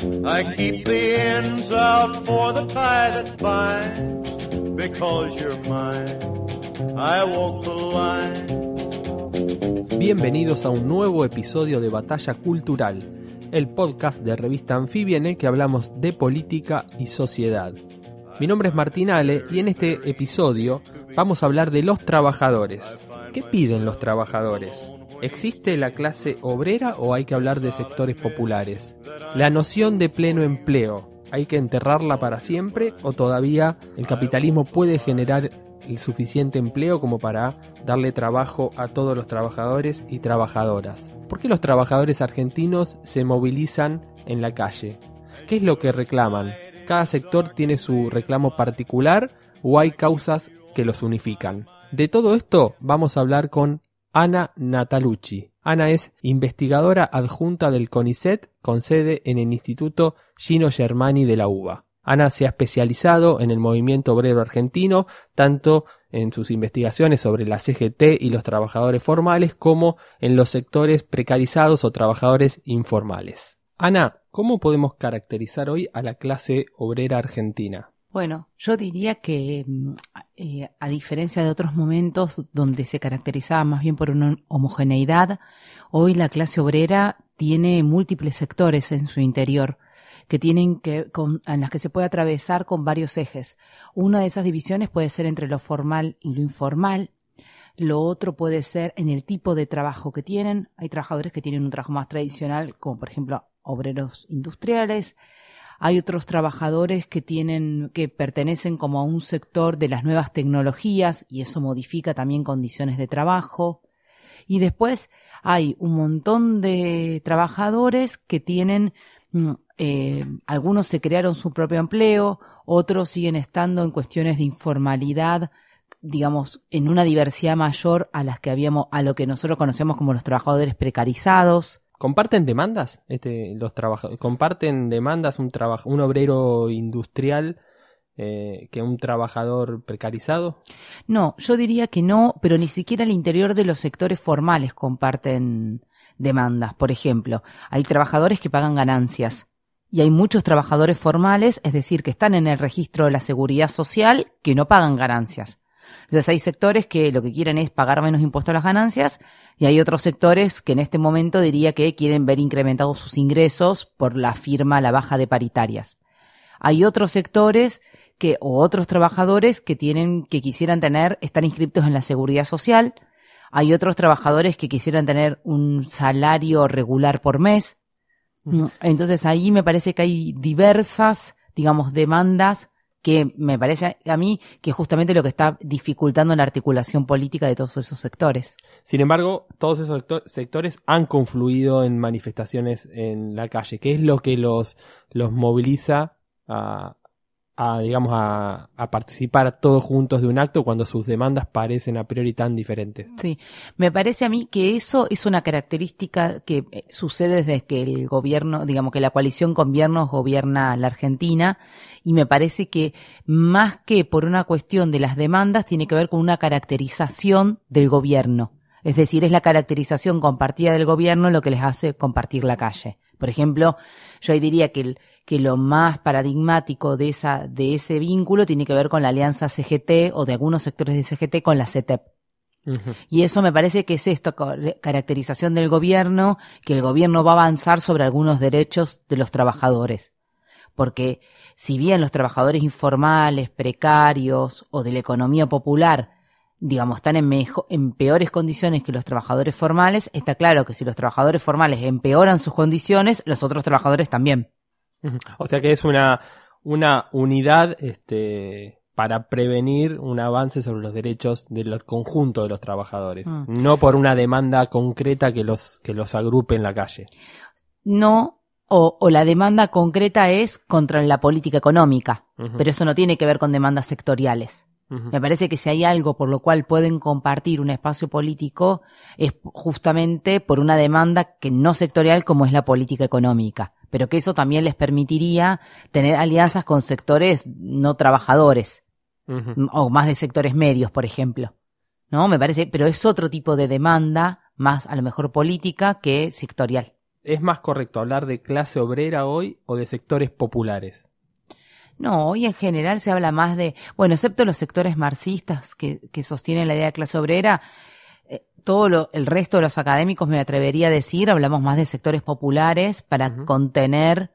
I keep the ends out for the tie that binds. Because you're mine, I walk the line. Bienvenidos a un nuevo episodio de Batalla Cultural, el podcast de revista Anfibia en el que hablamos de política y sociedad. Mi nombre es Martín Ale y en este episodio vamos a hablar de los trabajadores. ¿Qué piden los trabajadores? ¿Existe la clase obrera o hay que hablar de sectores populares? La noción de pleno empleo, ¿hay que enterrarla para siempre o todavía el capitalismo puede generar el suficiente empleo como para darle trabajo a todos los trabajadores y trabajadoras? ¿Por qué los trabajadores argentinos se movilizan en la calle? ¿Qué es lo que reclaman? ¿Cada sector tiene su reclamo particular o hay causas que los unifican? De todo esto vamos a hablar con Ana Natalucci. Ana es investigadora adjunta del CONICET con sede en el Instituto Gino Germani de la UBA. Ana se ha especializado en el movimiento obrero argentino, tanto en sus investigaciones sobre la CGT y los trabajadores formales, como en los sectores precarizados o trabajadores informales. Ana, ¿cómo podemos caracterizar hoy a la clase obrera argentina? Bueno, yo diría que mm, eh, a diferencia de otros momentos donde se caracterizaba más bien por una homogeneidad, hoy la clase obrera tiene múltiples sectores en su interior que tienen que con, en las que se puede atravesar con varios ejes. Una de esas divisiones puede ser entre lo formal y lo informal. Lo otro puede ser en el tipo de trabajo que tienen. Hay trabajadores que tienen un trabajo más tradicional, como por ejemplo obreros industriales. Hay otros trabajadores que tienen, que pertenecen como a un sector de las nuevas tecnologías y eso modifica también condiciones de trabajo. Y después hay un montón de trabajadores que tienen, mm, eh, algunos se crearon su propio empleo, otros siguen estando en cuestiones de informalidad, digamos, en una diversidad mayor a las que habíamos, a lo que nosotros conocemos como los trabajadores precarizados. ¿Comparten demandas? Este, los trabajadores ¿Comparten demandas un, un obrero industrial eh, que un trabajador precarizado? No, yo diría que no, pero ni siquiera al interior de los sectores formales comparten demandas. Por ejemplo, hay trabajadores que pagan ganancias y hay muchos trabajadores formales, es decir, que están en el registro de la seguridad social, que no pagan ganancias. Entonces hay sectores que lo que quieren es pagar menos impuestos a las ganancias y hay otros sectores que en este momento diría que quieren ver incrementados sus ingresos por la firma la baja de paritarias. Hay otros sectores que, o otros trabajadores que tienen, que quisieran tener, están inscritos en la seguridad social. Hay otros trabajadores que quisieran tener un salario regular por mes. Entonces ahí me parece que hay diversas, digamos, demandas que me parece a mí que justamente lo que está dificultando la articulación política de todos esos sectores. Sin embargo, todos esos sectores han confluido en manifestaciones en la calle. ¿Qué es lo que los, los moviliza a, a digamos, a, participar todos juntos de un acto cuando sus demandas parecen a priori tan diferentes. Sí, me parece a mí que eso es una característica que eh, sucede desde que el gobierno, digamos que la coalición con gobiernos gobierna la Argentina y me parece que más que por una cuestión de las demandas tiene que ver con una caracterización del gobierno. Es decir, es la caracterización compartida del gobierno lo que les hace compartir la calle. Por ejemplo, yo ahí diría que, el, que lo más paradigmático de, esa, de ese vínculo tiene que ver con la alianza CGT o de algunos sectores de CGT con la CETEP. Y eso me parece que es esto, caracterización del gobierno, que el gobierno va a avanzar sobre algunos derechos de los trabajadores. Porque si bien los trabajadores informales, precarios o de la economía popular digamos, están en, en peores condiciones que los trabajadores formales, está claro que si los trabajadores formales empeoran sus condiciones, los otros trabajadores también. O sea que es una, una unidad este, para prevenir un avance sobre los derechos del conjunto de los trabajadores, mm. no por una demanda concreta que los, que los agrupe en la calle. No, O, o la demanda concreta es contra la política económica, pero eso no tiene que ver con demandas sectoriales. Me parece que si hay algo por lo cual pueden compartir un espacio político es justamente por una demanda que no sectorial como es la política económica, pero que eso también les permitiría tener alianzas con sectores no trabajadores o más de sectores medios, por ejemplo. ¿No? Me parece, pero es otro tipo de demanda, más a lo mejor política que sectorial. ¿Es más correcto hablar de clase obrera hoy o de sectores populares? No, hoy en general se habla más de, bueno, excepto los sectores marxistas que, que sostienen la idea de clase obrera, eh, todo lo- el resto de los académicos, me atrevería a decir, hablamos más de sectores populares para contener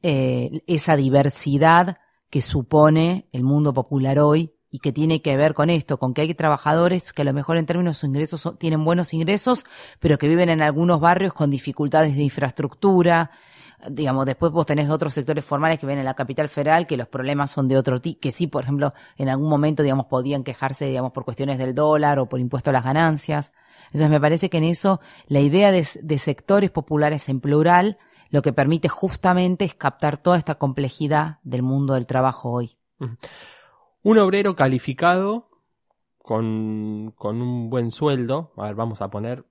eh, esa diversidad que supone el mundo popular hoy y que tiene que ver con esto, con que hay trabajadores que a lo mejor en términos de ingresos son- tienen buenos ingresos, pero que viven en algunos barrios con dificultades de infraestructura, digamos, después vos tenés otros sectores formales que ven en la capital federal que los problemas son de otro tipo, que sí, por ejemplo, en algún momento, digamos, podían quejarse, digamos, por cuestiones del dólar o por impuesto a las ganancias. Entonces me parece que en eso la idea de, de sectores populares en plural lo que permite justamente es captar toda esta complejidad del mundo del trabajo hoy. Un obrero calificado con, con un buen sueldo, a ver, vamos a poner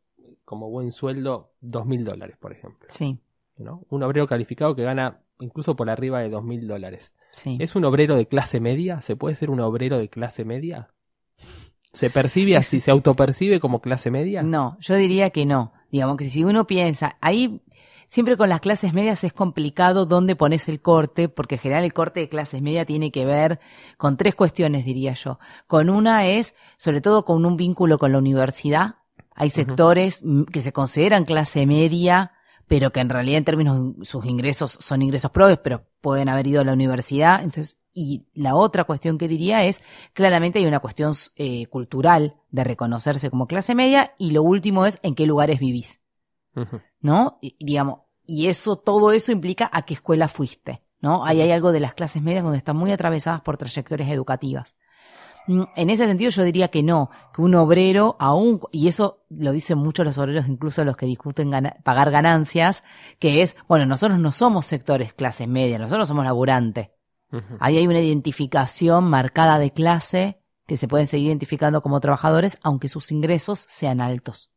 como buen sueldo dos mil dólares, por ejemplo. Sí, ¿no? Un obrero calificado que gana incluso por arriba de dos mil dólares. ¿Es un obrero de clase media? ¿Se puede ser un obrero de clase media? ¿Se percibe así? ¿Se autopercibe como clase media? No, yo diría que no. Digamos que si uno piensa, ahí siempre con las clases medias es complicado dónde pones el corte, porque en general el corte de clases media tiene que ver con tres cuestiones, diría yo. Con una es, sobre todo, con un vínculo con la universidad. Hay sectores mm, que se consideran clase media, pero que en realidad en términos de sus ingresos son ingresos probes, pero pueden haber ido a la universidad. Entonces, y la otra cuestión que diría es, claramente hay una cuestión eh, cultural de reconocerse como clase media, y lo último es en qué lugares vivís. ¿no? Y, digamos, y eso, todo eso implica a qué escuela fuiste, ¿no? Ahí hay algo de las clases medias donde están muy atravesadas por trayectorias educativas. Mm, En ese sentido yo diría que no, que un obrero aún, y eso lo dicen muchos los obreros, incluso los que discuten gana- pagar ganancias, que es, bueno, nosotros no somos sectores clases medias, nosotros somos laburantes. Ujú. Ahí hay una identificación marcada de clase que se pueden seguir identificando como trabajadores aunque sus ingresos sean altos.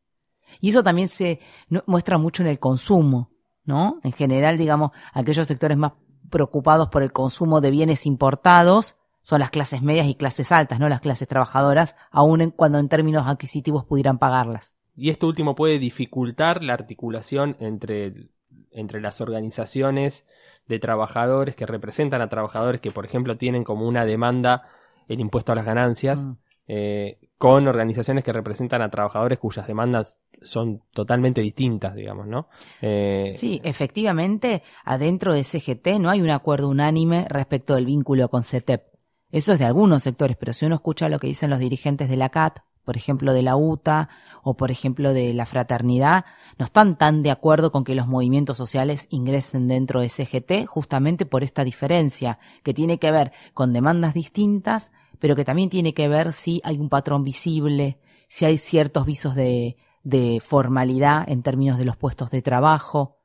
Y eso también se muestra mucho en el consumo, ¿no? En general, digamos, aquellos sectores más preocupados por el consumo de bienes importados son las clases medias y clases altas, no las clases trabajadoras, aun en, cuando en términos adquisitivos pudieran pagarlas. Y esto último puede dificultar la articulación entre, entre las organizaciones de trabajadores que representan a trabajadores que, por ejemplo, tienen como una demanda el impuesto a las ganancias, Mm. eh, con organizaciones que representan a trabajadores cuyas demandas son totalmente distintas, digamos, ¿no? Eh, Sí, efectivamente, adentro de CGT no hay un acuerdo unánime respecto del vínculo con CETEP. Eso es de algunos sectores, pero si uno escucha lo que dicen los dirigentes de la CAT, por ejemplo de la UTA o por ejemplo de la fraternidad, no están tan de acuerdo con que los movimientos sociales ingresen dentro de CGT justamente por esta diferencia, que tiene que ver con demandas distintas, pero que también tiene que ver si hay un patrón visible, si hay ciertos visos de, de formalidad en términos de los puestos de trabajo.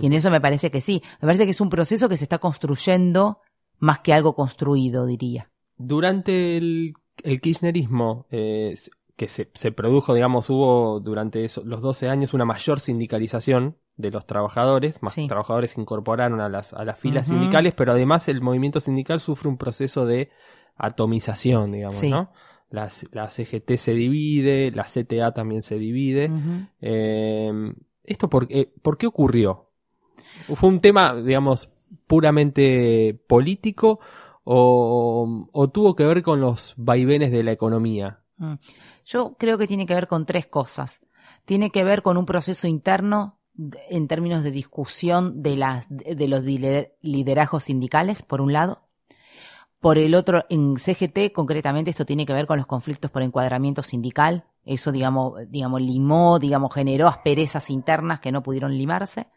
Y en eso me parece que sí. Me parece que es un proceso que se está construyendo más que algo construido, diría. Durante el, el kirchnerismo, eh, que se, se produjo, digamos, hubo durante eso- los 12 años una mayor sindicalización de los trabajadores, más Sí. trabajadores se incorporaron a las, a las filas sindicales, pero además el movimiento sindical sufre un proceso de atomización, digamos, Sí. ¿no? La, C- la CGT se divide, la CTA también se divide. Eh, ¿Esto por, qué- por qué ocurrió? ¿Fue un tema, digamos, puramente político o, tuvo que ver con los vaivenes de la economía? Mm. Yo creo que tiene que ver con tres cosas. Tiene que ver con un proceso interno en términos de discusión de, las, de los lider- liderazgos sindicales, por un lado. Por el otro, en CGT concretamente esto tiene que ver con los conflictos por encuadramiento sindical. Eso, digamos, digamos, limó, digamos, generó asperezas internas que no pudieron limarse.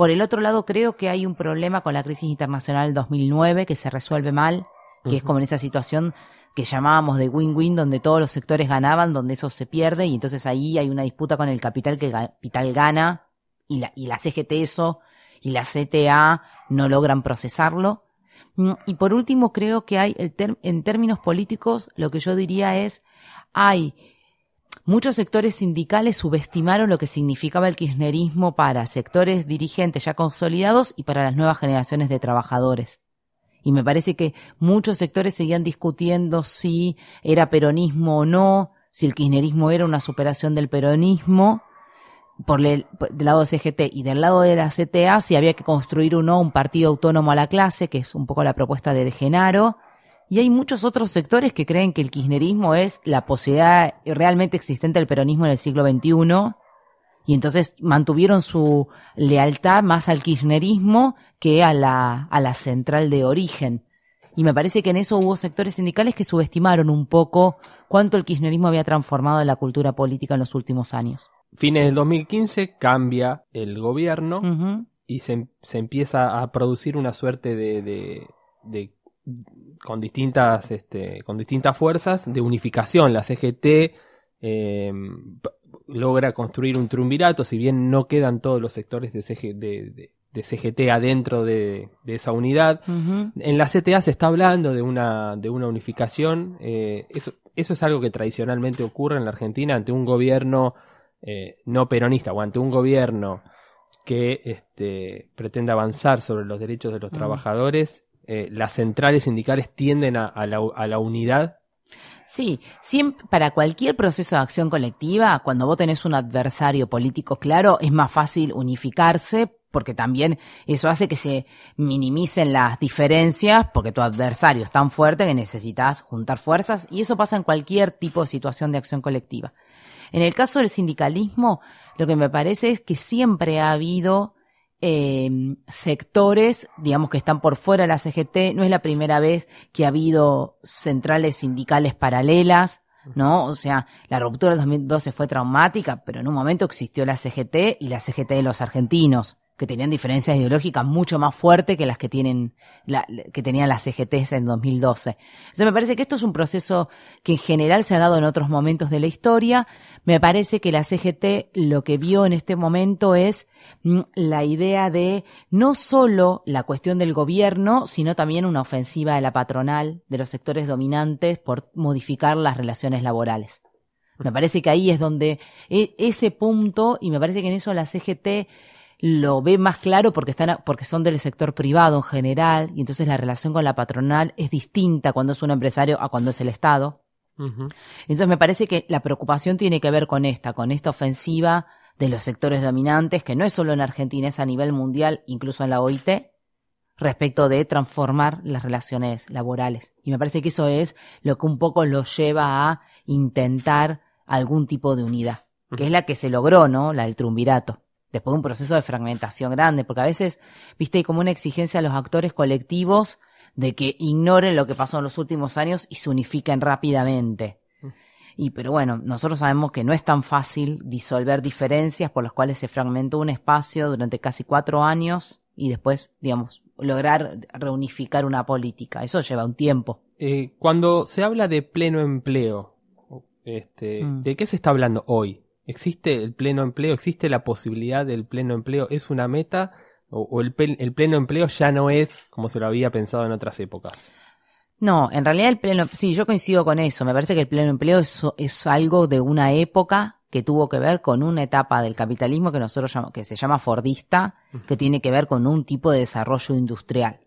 Por el otro lado, creo que hay un problema con la crisis internacional del 2009 que se resuelve mal, que es como en esa situación que llamábamos de win-win, donde todos los sectores ganaban, donde eso se pierde, y entonces ahí hay una disputa con el capital que el capital gana, y la, y la CGT eso y la CTA no logran procesarlo. Mm, y por último, creo que hay, en términos políticos, lo que yo diría es, hay Muchos sectores sindicales subestimaron lo que significaba el kirchnerismo para sectores dirigentes ya consolidados y para las nuevas generaciones de trabajadores. Y me parece que muchos sectores seguían discutiendo si era peronismo o no, si el kirchnerismo era una superación del peronismo, por el, del lado de CGT y del lado de la CTA, si había que construir o no un partido autónomo a la clase, que es un poco la propuesta de De Genaro, y hay muchos otros sectores que creen que el kirchnerismo es la posibilidad realmente existente del peronismo en el siglo XXI. Y entonces mantuvieron su lealtad más al kirchnerismo que a la, a la central de origen. Y me parece que en eso hubo sectores sindicales que subestimaron un poco cuánto el kirchnerismo había transformado la cultura política en los últimos años. Fines del 2015 cambia el gobierno y se, se, empieza a producir una suerte de, de, de con distintas, este, con distintas fuerzas de unificación. La CGT eh, logra construir un triunvirato, si bien no quedan todos los sectores de, de, CGT adentro de, esa unidad. En la CTA se está hablando de una, de una unificación. Eh, eso, eso es algo que tradicionalmente ocurre en la Argentina ante un gobierno eh, no peronista o ante un gobierno que este, pretende avanzar sobre los derechos de los trabajadores eh, las centrales sindicales tienden a, la, unidad? Sí, siempre, para cualquier proceso de acción colectiva, cuando vos tenés un adversario político claro, es más fácil unificarse porque también eso hace que se minimicen las diferencias porque tu adversario es tan fuerte que necesitas juntar fuerzas y eso pasa en cualquier tipo de situación de acción colectiva. En el caso del sindicalismo, lo que me parece es que siempre ha habido eh, sectores, digamos que están por fuera de la CGT. No es la primera vez que ha habido centrales sindicales paralelas, ¿no? O sea, la ruptura del 2012 fue traumática, pero en un momento existió la CGT y la CGT de los argentinos que tenían diferencias ideológicas mucho más fuertes que las que tienen que tenían las CGTs en 2012. Entonces me parece que esto es un proceso que en general se ha dado en otros momentos de la historia. Me parece que la CGT lo que vio en este momento es mm, la idea de no solo la cuestión del gobierno, sino también una ofensiva de la patronal, de los sectores dominantes por modificar las relaciones laborales. Me parece que ahí es donde e, ese punto, y me parece que en eso la CGT lo ve más claro porque están porque son del sector privado en general y entonces la relación con la patronal es distinta cuando es un empresario a cuando es el Estado. Entonces me parece que la preocupación tiene que ver con esta, con esta ofensiva de los sectores dominantes, que no es solo en Argentina, es a nivel mundial, incluso en la OIT, respecto de transformar las relaciones laborales. Y me parece que eso es lo que un poco los lleva a intentar algún tipo de unidad, que es la que se logró, ¿no? La del triunvirato después de un proceso de fragmentación grande, porque a veces, viste, hay como una exigencia a los actores colectivos de que ignoren lo que pasó en los últimos años y se unifiquen rápidamente. Y pero bueno, nosotros sabemos que no es tan fácil disolver diferencias por las cuales se fragmentó un espacio durante casi cuatro años y después, digamos, lograr reunificar una política. Eso lleva un tiempo. Eh, cuando se habla de pleno empleo, este, mm. ¿de qué se está hablando hoy? ¿Existe el pleno empleo? ¿Existe la posibilidad del pleno empleo? ¿Es una meta? ¿O, el, pleno empleo ya no es como se lo había pensado en otras épocas? No, en realidad el pleno, sí, yo coincido con eso. Me parece que el pleno empleo es, es algo de una época que tuvo que ver con una etapa del capitalismo que nosotros llamamos, que se llama Fordista, que tiene que ver con un tipo de desarrollo industrial.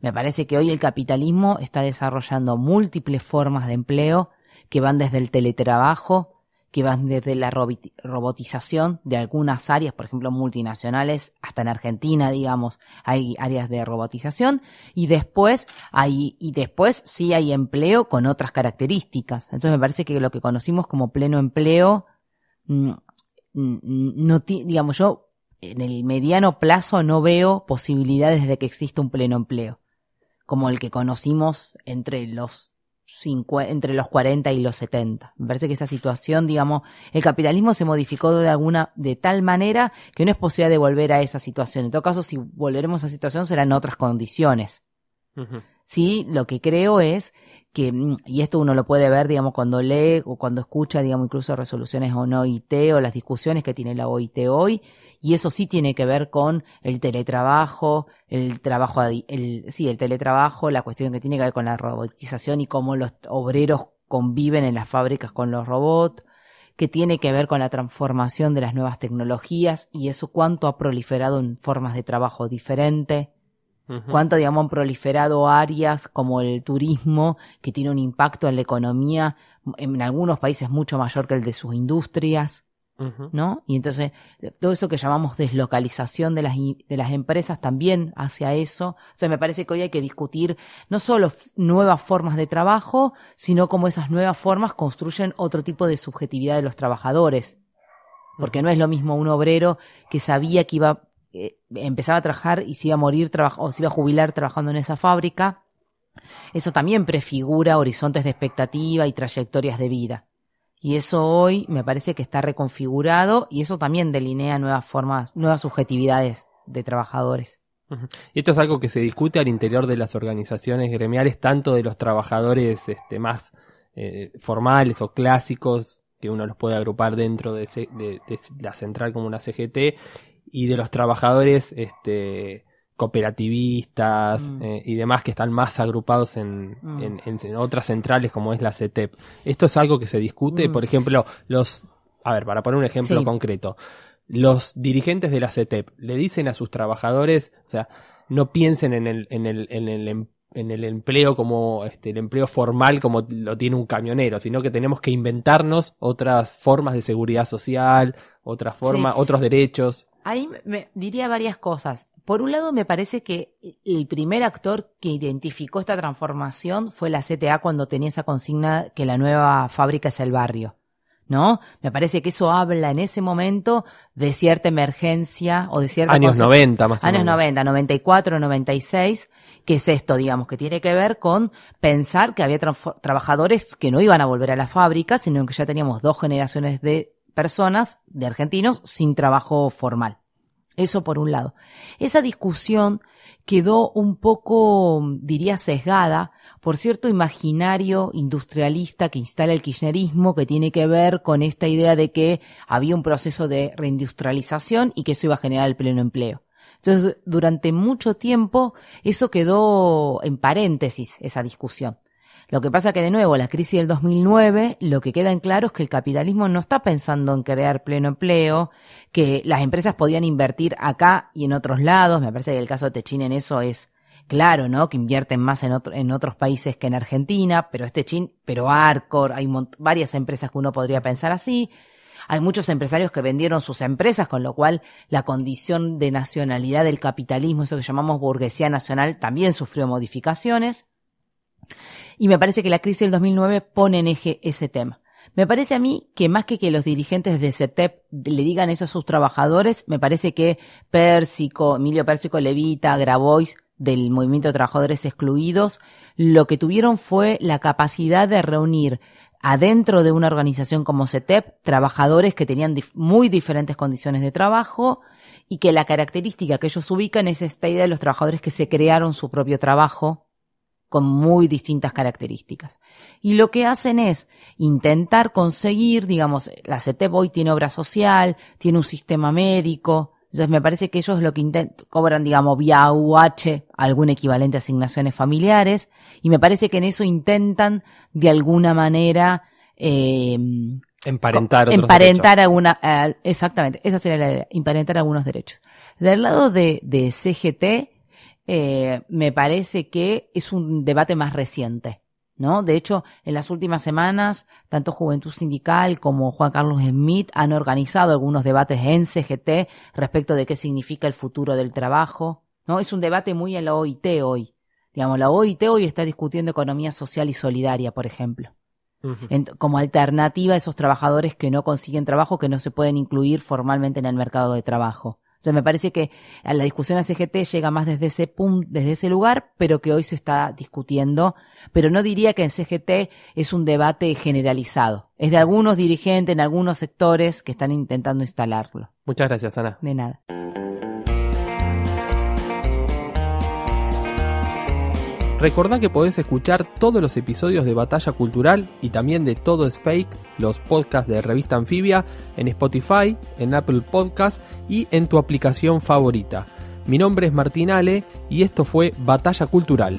Me parece que hoy el capitalismo está desarrollando múltiples formas de empleo que van desde el teletrabajo que van desde la robotización de algunas áreas, por ejemplo, multinacionales, hasta en Argentina, digamos, hay áreas de robotización, y después hay, y después sí hay empleo con otras características. Entonces me parece que lo que conocimos como pleno empleo, mm, mm, no, digamos, yo en el mediano plazo no veo posibilidades de que exista un pleno empleo, como el que conocimos entre los entre los 40 y los 70. Me parece que esa situación, digamos, el capitalismo se modificó de alguna, de tal manera que no es posible de volver a esa situación. En todo caso, si volveremos a esa situación serán otras condiciones. Sí, lo que creo es que, mm, y esto uno lo puede ver, digamos, cuando lee o cuando escucha, digamos, incluso resoluciones o no OIT o las discusiones que tiene la OIT hoy, y eso sí tiene que ver con el teletrabajo, el trabajo, el, sí, el teletrabajo, la cuestión que tiene que ver con la robotización y cómo los obreros conviven en las fábricas con los robots, que tiene que ver con la transformación de las nuevas tecnologías y eso cuánto ha proliferado en formas de trabajo cuánto, digamos, han proliferado áreas como el turismo, que tiene un impacto en la economía, en algunos países mucho mayor que el de sus industrias, ¿no? Y entonces, todo eso que llamamos deslocalización de las, de las empresas también hacia eso. O sea, me parece que hoy hay que discutir no solo nuevas formas de trabajo, sino cómo esas nuevas formas construyen otro tipo de subjetividad de los trabajadores. Porque no es lo mismo un obrero que sabía que iba eh, empezaba a trabajar y se iba a morir o se iba a jubilar trabajando en esa fábrica, eso también prefigura horizontes de expectativa y trayectorias de vida. Y eso hoy me parece que está reconfigurado y eso también delinea nuevas formas, nuevas subjetividades de trabajadores. Y esto es algo que se discute al interior de las organizaciones gremiales, tanto de los trabajadores este, más eh, formales o clásicos, que uno los puede agrupar dentro de, de, la central como una CGT, y de los trabajadores este, cooperativistas mm. eh, y demás que están más agrupados en, mm. en, otras centrales como es la CETEP. Esto es algo que se discute, mm. por ejemplo, los, a ver, para poner un ejemplo concreto, los dirigentes de la CETEP le dicen a sus trabajadores, o sea, no piensen en el, en el, en el em, en el empleo como este, el empleo formal como lo tiene un camionero, sino que tenemos que inventarnos otras formas de seguridad social, otras formas, otros derechos. Ahí me diría varias cosas. Por un lado, me parece que el primer actor que identificó esta transformación fue la CTA cuando tenía esa consigna que la nueva fábrica es el barrio. ¿No? Me parece que eso habla en ese momento de cierta emergencia o de cierta... Años 90 más o menos. Años 90, 94, 96, que es esto, digamos, que tiene que ver con pensar que había trabajadores que no iban a volver a la fábrica, sino que ya teníamos dos generaciones de personas, de argentinos, sin trabajo formal. Eso por un lado. Esa discusión quedó un poco, diría, sesgada por cierto imaginario industrialista que instala el kirchnerismo, que tiene que ver con esta idea de que había un proceso de reindustrialización y que eso iba a generar el pleno empleo. Entonces, durante mucho tiempo, eso quedó en paréntesis, esa discusión. Lo que pasa que de nuevo, la crisis del 2009, lo que queda en claro es que el capitalismo no está pensando en crear pleno empleo, que las empresas podían invertir acá y en otros lados. Me parece que el caso de Techin en eso es claro, ¿no? Que invierten más en, en otros países que en Argentina, pero este Chin, pero Arcor, hay varias empresas que uno podría pensar así. Hay muchos empresarios que vendieron sus empresas, con lo cual la condición de nacionalidad del capitalismo, eso que llamamos burguesía nacional, también sufrió modificaciones. Y me parece que la crisis del 2009 pone en eje ese tema. Me parece a mí que más que que los dirigentes de CETEP le digan eso a sus trabajadores, me parece que Pérsico, Emilio Pérsico Levita, Grabois, del movimiento de trabajadores excluidos, lo que tuvieron fue la capacidad de reunir adentro de una organización como CETEP trabajadores que tenían muy diferentes condiciones de trabajo y que la característica que ellos ubican es esta idea de los trabajadores que se crearon su propio trabajo con muy distintas características. Y lo que hacen es intentar conseguir, digamos, la hoy tiene obra social, tiene un sistema médico, entonces me parece que ellos lo que intentan, cobran, digamos, vía UH algún equivalente a asignaciones familiares, y me parece que en eso intentan, de alguna manera, eh, emparentar emparentar alguna, eh, exactamente, esa sería la idea, emparentar algunos derechos. Del lado de, de CGT, eh, me parece que es un debate más reciente. ¿No? De hecho, en las últimas semanas, tanto Juventud Sindical como Juan Carlos Smith han organizado algunos debates en CGT respecto de qué significa el futuro del trabajo. ¿no? Es un debate muy en la OIT hoy. Digamos, la OIT hoy está discutiendo economía social y solidaria, por ejemplo. como alternativa a esos trabajadores que no consiguen trabajo, que no se pueden incluir formalmente en el mercado de trabajo. O sea, me parece que la discusión a CGT llega más desde ese punto, desde ese lugar, pero que hoy se está discutiendo. Pero no diría que en CGT es un debate generalizado. Es de algunos dirigentes en algunos sectores que están intentando instalarlo. Muchas gracias, Ana. De nada. Recordá que podés escuchar todos los episodios de Batalla Cultural y también de Todo es Fake, los podcasts de Revista Anfibia, en Spotify, en Apple Podcasts y en tu aplicación favorita. Mi nombre es Martín Ale y esto fue Batalla Cultural.